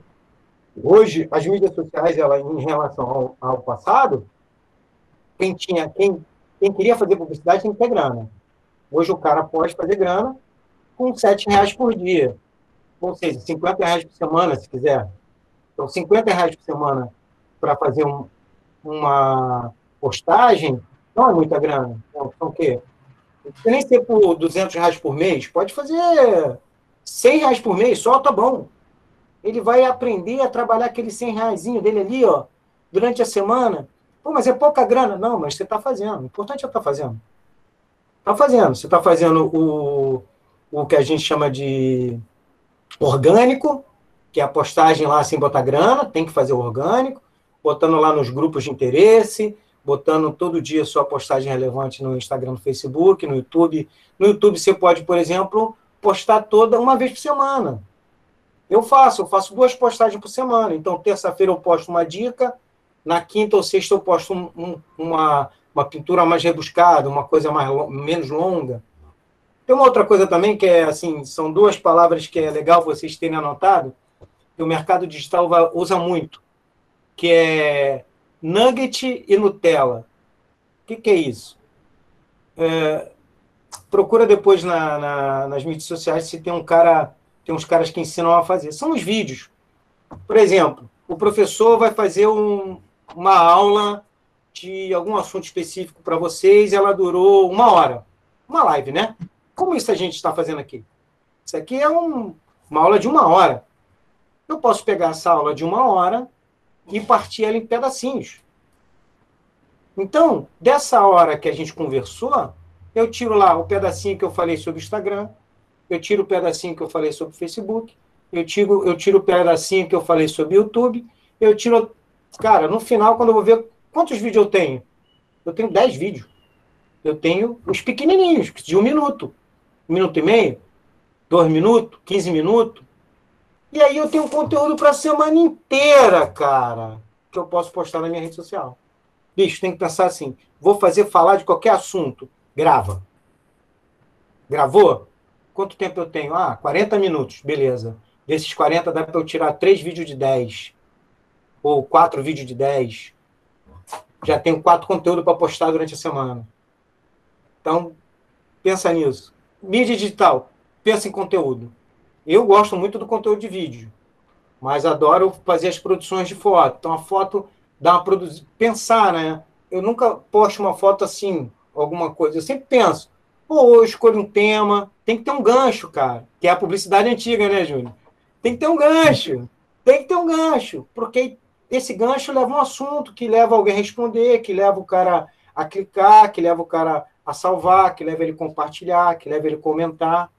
hoje, as mídias sociais, ela, em relação ao, ao passado, quem, tinha, quem, quem queria fazer publicidade tem que ter grana. Hoje o cara pode fazer grana com 7 reais por dia. Ou seja, 50 reais por semana, se quiser. Então, 50 reais por semana para fazer um, uma postagem não é muita grana. Então, o quê? Nem ser por 200 reais por mês. Pode fazer 100 reais por mês, só tá bom. Ele vai aprender a trabalhar aquele 100 reais dele ali, ó, durante a semana. Pô, mas é pouca grana. Não, mas você está fazendo. O importante é estar tá fazendo. Está fazendo. Você está fazendo o, o que a gente chama de orgânico, que é a postagem lá sem botar grana, tem que fazer o orgânico, botando lá nos grupos de interesse, botando todo dia sua postagem relevante no Instagram, no Facebook, no YouTube. No YouTube você pode, por exemplo, postar toda uma vez por semana. Eu faço, eu faço duas postagens por semana. Então, terça-feira eu posto uma dica, na quinta ou sexta eu posto um, um, uma, uma pintura mais rebuscada, uma coisa mais menos longa. Tem uma outra coisa também que é assim, são duas palavras que é legal vocês terem anotado, que o mercado digital usa muito, que é nugget e Nutella. O que, que é isso? É, procura depois na, na, nas mídias sociais se tem um cara, tem uns caras que ensinam a fazer. São os vídeos. Por exemplo, o professor vai fazer um, uma aula de algum assunto específico para vocês, ela durou uma hora. Uma live, né? Como isso a gente está fazendo aqui? Isso aqui é um, uma aula de uma hora. Eu posso pegar essa aula de uma hora e partir ela em pedacinhos. Então, dessa hora que a gente conversou, eu tiro lá o pedacinho que eu falei sobre o Instagram, eu tiro o pedacinho que eu falei sobre o Facebook, eu tiro, eu tiro o pedacinho que eu falei sobre o YouTube, eu tiro. Cara, no final, quando eu vou ver quantos vídeos eu tenho, eu tenho 10 vídeos. Eu tenho os pequenininhos, de um minuto, um minuto e meio, dois minutos, 15 minutos. E aí eu tenho conteúdo para a semana inteira, cara, que eu posso postar na minha rede social. Bicho, tem que pensar assim: vou fazer falar de qualquer assunto. Grava. Gravou? Quanto tempo eu tenho? Ah, 40 minutos. Beleza. Desses 40 dá para eu tirar 3 vídeos de 10. Ou 4 vídeos de 10. Já tenho 4 conteúdos para postar durante a semana. Então, pensa nisso. Mídia digital, pensa em conteúdo. Eu gosto muito do conteúdo de vídeo, mas adoro fazer as produções de foto. Então, a foto dá uma produzir, pensar, né? Eu nunca posto uma foto assim, alguma coisa. Eu sempre penso, pô, eu escolho um tema, tem que ter um gancho, cara. Que é a publicidade antiga, né, Júnior? Tem que ter um gancho. Tem que ter um gancho, porque esse gancho leva um assunto que leva alguém a responder, que leva o cara a clicar, que leva o cara a salvar, que leva ele a compartilhar, que leva ele a comentar.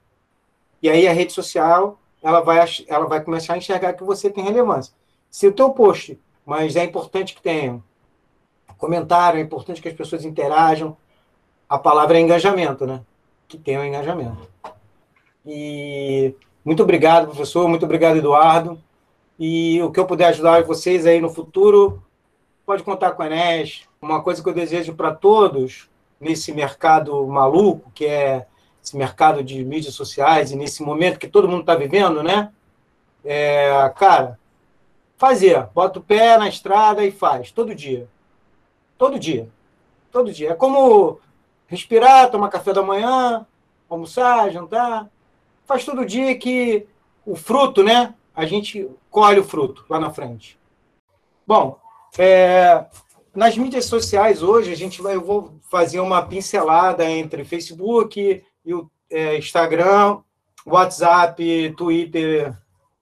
E aí a rede social ela vai, ela vai começar a enxergar que você tem relevância. Se o teu post mas é importante que tenha comentário, é importante que as pessoas interajam. A palavra é engajamento, né? Que tenha um engajamento. E muito obrigado, professor, muito obrigado, Eduardo. E o que eu puder ajudar vocês aí no futuro, pode contar com a Enes. Uma coisa que eu desejo para todos nesse mercado maluco, que é esse mercado de mídias sociais, e nesse momento que todo mundo está vivendo, né? É, cara, fazer. Bota o pé na estrada e faz, todo dia. Todo dia. Todo dia. É como respirar, tomar café da manhã, almoçar, jantar. Faz todo dia que o fruto, né? A gente colhe o fruto lá na frente. Bom, é, nas mídias sociais hoje, a gente vai, eu vou fazer uma pincelada entre Facebook é, Instagram, WhatsApp, Twitter,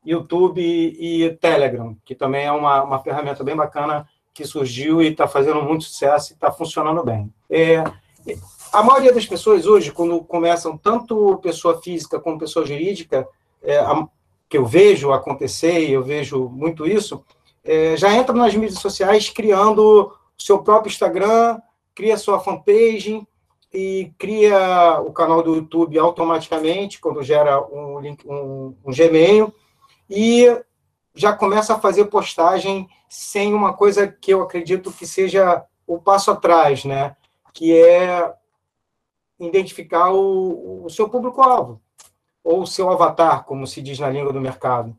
YouTube e, Telegram, que também é uma, uma ferramenta bem bacana que surgiu e está fazendo muito sucesso e está funcionando bem. É, a maioria das pessoas hoje, quando começam, tanto pessoa física como pessoa jurídica, é, a, que eu vejo acontecer, e eu vejo muito isso, é, já entram nas mídias sociais criando seu próprio Instagram, cria sua fanpage e cria o canal do YouTube automaticamente, quando gera um, link, um, um Gmail, e já começa a fazer postagem sem uma coisa que eu acredito que seja o passo atrás, né? Que é identificar o, o seu público-alvo, ou o seu avatar, como se diz na língua do mercado.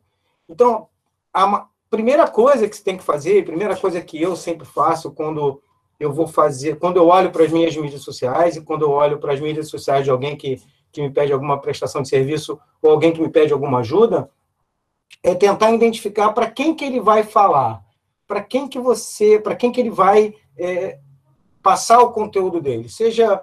Então, a primeira coisa que você tem que fazer, primeira coisa que eu sempre faço quando eu vou fazer, quando eu olho para as minhas mídias sociais e quando eu olho para as mídias sociais de alguém que, que me pede alguma prestação de serviço ou alguém que me pede alguma ajuda, é tentar identificar para quem que ele vai falar, para quem que você, para quem que ele vai é, passar o conteúdo dele, seja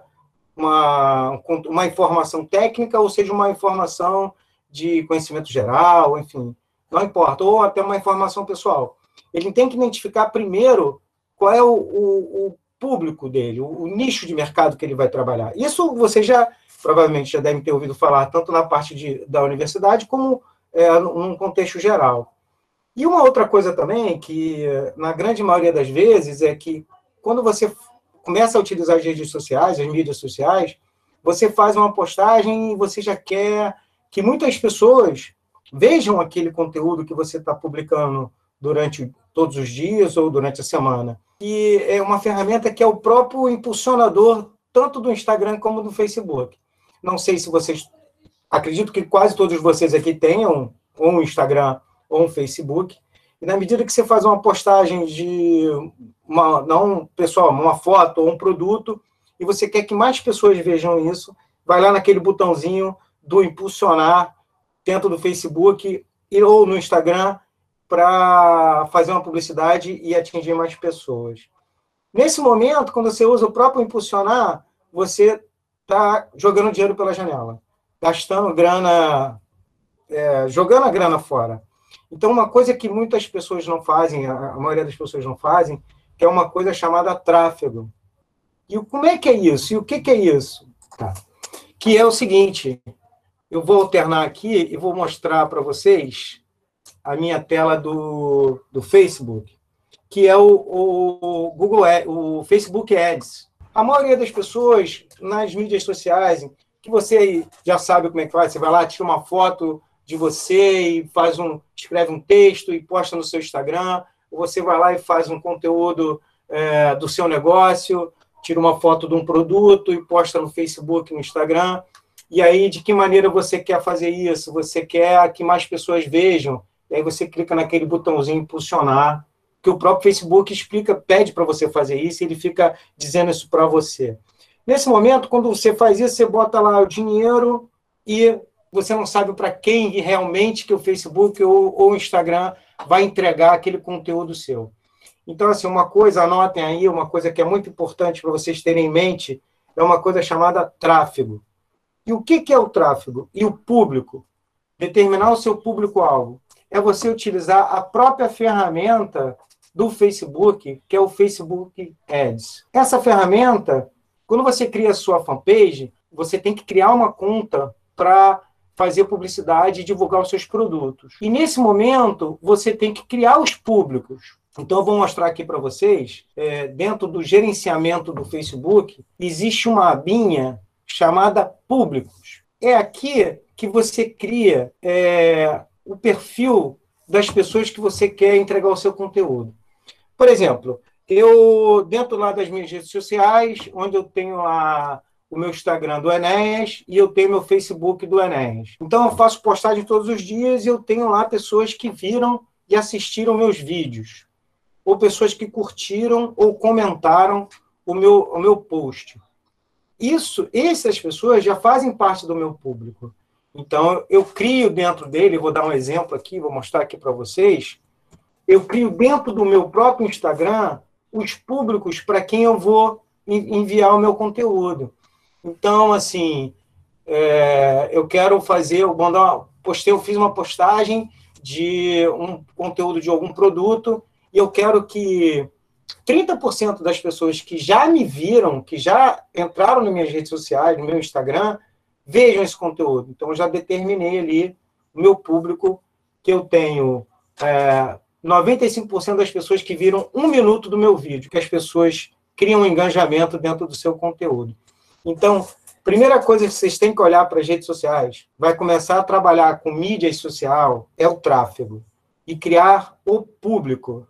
uma, uma informação técnica ou seja uma informação de conhecimento geral, enfim, não importa, ou até uma informação pessoal. Ele tem que identificar primeiro qual é o, o, o público dele, o, o, nicho de mercado que ele vai trabalhar. Isso você já, provavelmente, já deve ter ouvido falar, tanto na parte de, da universidade, como é, num contexto geral. E uma outra coisa também, que na grande maioria das vezes, é que quando você começa a utilizar as redes sociais, as mídias sociais, você faz uma postagem e você já quer que muitas pessoas vejam aquele conteúdo que você está publicando durante todos os dias ou durante a semana. E é uma ferramenta que é o próprio impulsionador tanto do Instagram como do Facebook. Não sei se vocês acredito que quase todos vocês aqui tenham um Instagram ou um Facebook. E na medida que você faz uma postagem de uma, não pessoal, uma foto ou um produto, e você quer que mais pessoas vejam isso, vai lá naquele botãozinho do impulsionar dentro do Facebook ou no Instagram para fazer uma publicidade e atingir mais pessoas. Nesse momento, quando você usa o próprio impulsionar, você está jogando dinheiro pela janela gastando grana, é, jogando a grana fora. Então, uma coisa que muitas pessoas não fazem, a maioria das pessoas não fazem, que é uma coisa chamada tráfego. E como é que é isso? E o que, que é isso? Tá. Que é o seguinte, eu vou alternar aqui e vou mostrar para vocês a minha tela do, do Facebook, que é o, o Google, o Facebook Ads. A maioria das pessoas nas mídias sociais, que você já sabe como é que faz. Você vai lá, tira uma foto de você e faz um, escreve um texto e posta no seu Instagram. Ou você vai lá e faz um conteúdo é, do seu negócio, tira uma foto de um produto e posta no Facebook, no Instagram. E aí, de que maneira você quer fazer isso? Você quer que mais pessoas vejam? E aí você clica naquele botãozinho impulsionar, que o próprio Facebook explica, pede para você fazer isso, e ele fica dizendo isso para você. Nesse momento, quando você faz isso, você bota lá o dinheiro e você não sabe para quem realmente que o Facebook ou, ou o Instagram vai entregar aquele conteúdo seu. Então, assim, uma coisa, anotem aí, uma coisa que é muito importante para vocês terem em mente, é uma coisa chamada tráfego. E o que, é o tráfego? E o público? Determinar o seu público-alvo. É você utilizar a própria ferramenta do Facebook, que é o Facebook Ads. Essa ferramenta, quando você cria a sua fanpage, você tem que criar uma conta para fazer publicidade e divulgar os seus produtos. E nesse momento, você tem que criar os públicos. Então, eu vou mostrar aqui para vocês, é, dentro do gerenciamento do Facebook, existe uma abinha chamada Públicos. É aqui que você cria é, o perfil das pessoas que você quer entregar o seu conteúdo. Por exemplo, eu, dentro lá das minhas redes sociais, onde eu tenho a o meu Instagram do Enéas e eu tenho meu Facebook do Enéas. Então eu faço postagem todos os dias e eu tenho lá pessoas que viram e assistiram meus vídeos, ou pessoas que curtiram ou comentaram o meu, o meu post. Isso, essas pessoas já fazem parte do meu público. Então eu crio dentro dele, vou dar um exemplo aqui, vou mostrar aqui para vocês. Eu crio dentro do meu próprio Instagram os públicos para quem eu vou enviar o meu conteúdo. Então, assim, é, eu quero fazer, eu mandar, postei, eu fiz uma postagem de um conteúdo de algum produto e eu quero que 30% das pessoas que já me viram, que já entraram nas minhas redes sociais, no meu Instagram, vejam esse conteúdo. Então, eu já determinei ali o meu público, que eu tenho é, 95% das pessoas que viram um minuto do meu vídeo, que as pessoas criam um engajamento dentro do seu conteúdo. Então, primeira coisa que vocês têm que olhar para as redes sociais, vai começar a trabalhar com mídia social, é o tráfego. E criar o público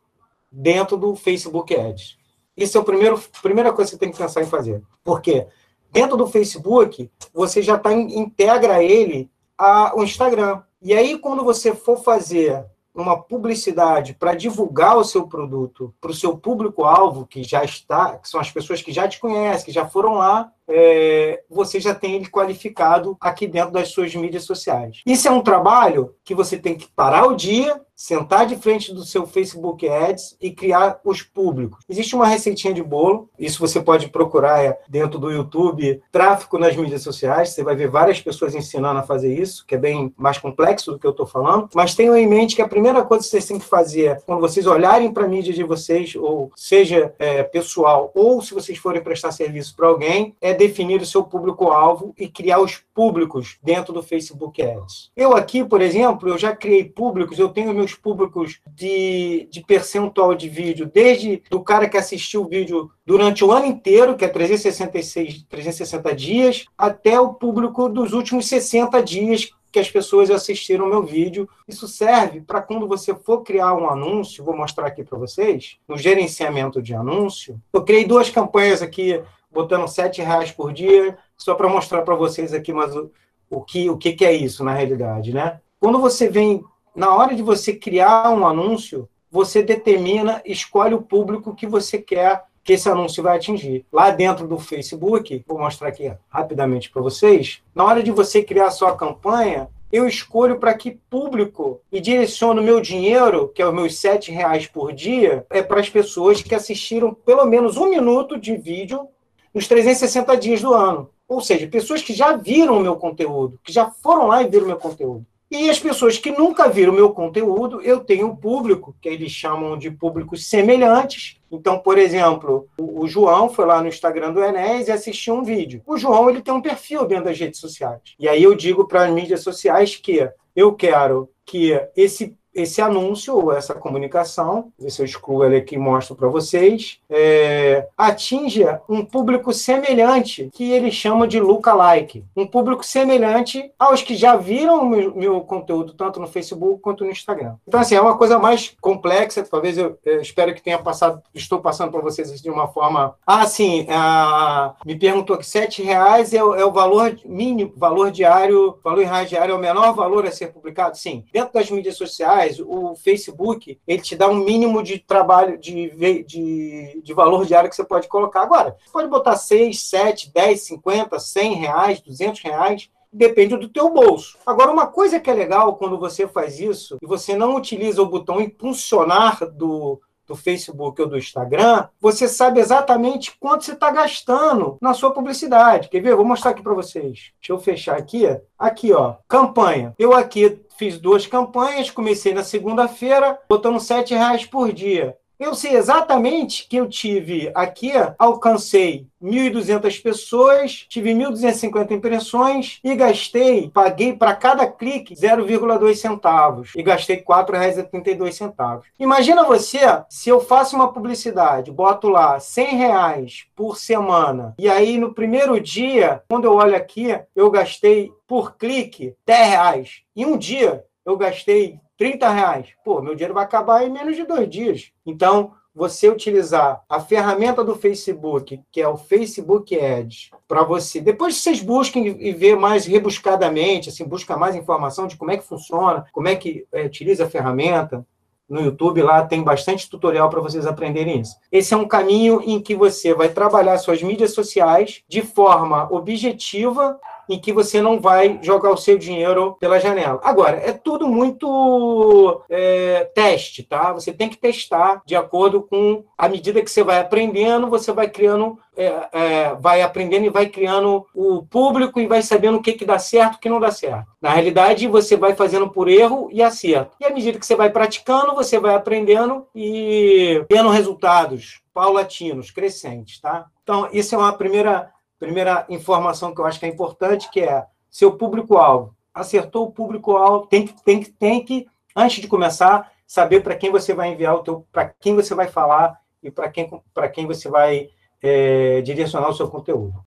dentro do Facebook Ads. Isso é a primeiro, primeira coisa que você tem que pensar em fazer. Por quê? Dentro do Facebook, você já tá, integra ele ao Instagram. E aí, quando você for fazer uma publicidade para divulgar o seu produto para o seu público-alvo, que já está, que são as pessoas que já te conhecem, que já foram lá, é, você já tem ele qualificado aqui dentro das suas mídias sociais. Isso é um trabalho que você tem que parar o dia, sentar de frente do seu Facebook Ads e criar os públicos. Existe uma receitinha de bolo, isso você pode procurar é, dentro do YouTube, tráfego nas mídias sociais, você vai ver várias pessoas ensinando a fazer isso, que é bem mais complexo do que eu estou falando, mas tenham em mente que a primeira coisa que vocês têm que fazer quando vocês olharem para a mídia de vocês, ou seja é, pessoal, ou se vocês forem prestar serviço para alguém, é definir o seu público-alvo e criar os públicos dentro do Facebook Ads. Eu aqui, por exemplo, eu já criei públicos, eu tenho meus públicos de, de percentual de vídeo, desde do cara que assistiu o vídeo durante o ano inteiro, que é 366, 360 dias, até o público dos últimos 60 dias que as pessoas assistiram o meu vídeo. Isso serve para quando você for criar um anúncio, vou mostrar aqui para vocês, no gerenciamento de anúncio. Eu criei duas campanhas aqui, botando R$ reais por dia, só para mostrar para vocês aqui mas o, o, que, o que, que é isso na realidade, né? Quando você vem na hora de você criar um anúncio, você determina, escolhe o público que você quer que esse anúncio vai atingir. Lá dentro do Facebook, vou mostrar aqui rapidamente para vocês, na hora de você criar sua campanha, eu escolho para que público e direciono meu dinheiro, que é os meus sete reais por dia, é para as pessoas que assistiram pelo menos um minuto de vídeo nos 360 dias do ano. Ou seja, pessoas que já viram o meu conteúdo, que já foram lá e viram o meu conteúdo. E as pessoas que nunca viram meu conteúdo, eu tenho um público, que eles chamam de públicos semelhantes. Então, por exemplo, o João foi lá no Instagram do Enéas e assistiu um vídeo. O João ele tem um perfil dentro das redes sociais. E aí eu digo para as mídias sociais que eu quero que esse esse anúncio ou essa comunicação, se eu excluo ele aqui e mostro para vocês, é, atinja um público semelhante, que ele chama de lookalike. Um público semelhante aos que já viram meu, meu, conteúdo, tanto no Facebook quanto no Instagram. Então, assim, é uma coisa mais complexa, talvez eu, eu espero que tenha passado, estou passando para vocês de uma forma... Ah, sim, me perguntou que R$ reais é, é, o valor mínimo, valor diário, valor diário é o menor valor a ser publicado? Sim. Dentro das mídias sociais, reais, o Facebook, ele te dá um mínimo de trabalho, de, de, de valor diário que você pode colocar. Agora, você pode botar 6, 7, 10, 50, 100 reais, 200 reais, depende do teu bolso. Agora, uma coisa que é legal quando você faz isso e você não utiliza o botão impulsionar do, do Facebook ou do Instagram, você sabe exatamente quanto você está gastando na sua publicidade. Quer ver? Vou mostrar aqui para vocês. Deixa eu fechar aqui. Aqui, ó, campanha. Eu aqui fiz duas campanhas, comecei na segunda-feira, botando R$ reais por dia. Eu sei exatamente que eu tive aqui, alcancei 1.200 pessoas, tive 1.250 impressões e gastei, paguei para cada clique 0,2 centavos e gastei R$ 4,32. Imagina você, se eu faço uma publicidade, boto lá 100 reais por semana e aí no primeiro dia, quando eu olho aqui, eu gastei por clique 10 reais. Em um dia, eu gastei 30 reais. Pô, meu dinheiro vai acabar em menos de dois dias. Então, você utilizar a ferramenta do Facebook, que é o Facebook Ads, para você. Depois vocês busquem e ver mais rebuscadamente, assim, busca mais informação de como é que funciona, como é que é, utiliza a ferramenta. No YouTube lá tem bastante tutorial para vocês aprenderem isso. Esse é um caminho em que você vai trabalhar suas mídias sociais de forma objetiva em que você não vai jogar o seu dinheiro pela janela. Agora, é tudo muito é, teste, tá? Você tem que testar de acordo com a medida que você vai aprendendo, você vai criando, é, é, vai aprendendo e vai criando o público e vai sabendo o que, que dá certo e o que não dá certo. Na realidade, você vai fazendo por erro e acerto. E à medida que você vai praticando, você vai aprendendo e tendo resultados paulatinos, crescentes, tá? Então, isso é uma primeira primeira informação que eu acho que é importante, que é seu público-alvo. Acertou o público-alvo, tem que, tem, que, tem que, antes de começar, saber para quem você vai enviar o teu, para quem você vai falar e para quem, quem você vai é, direcionar o seu conteúdo.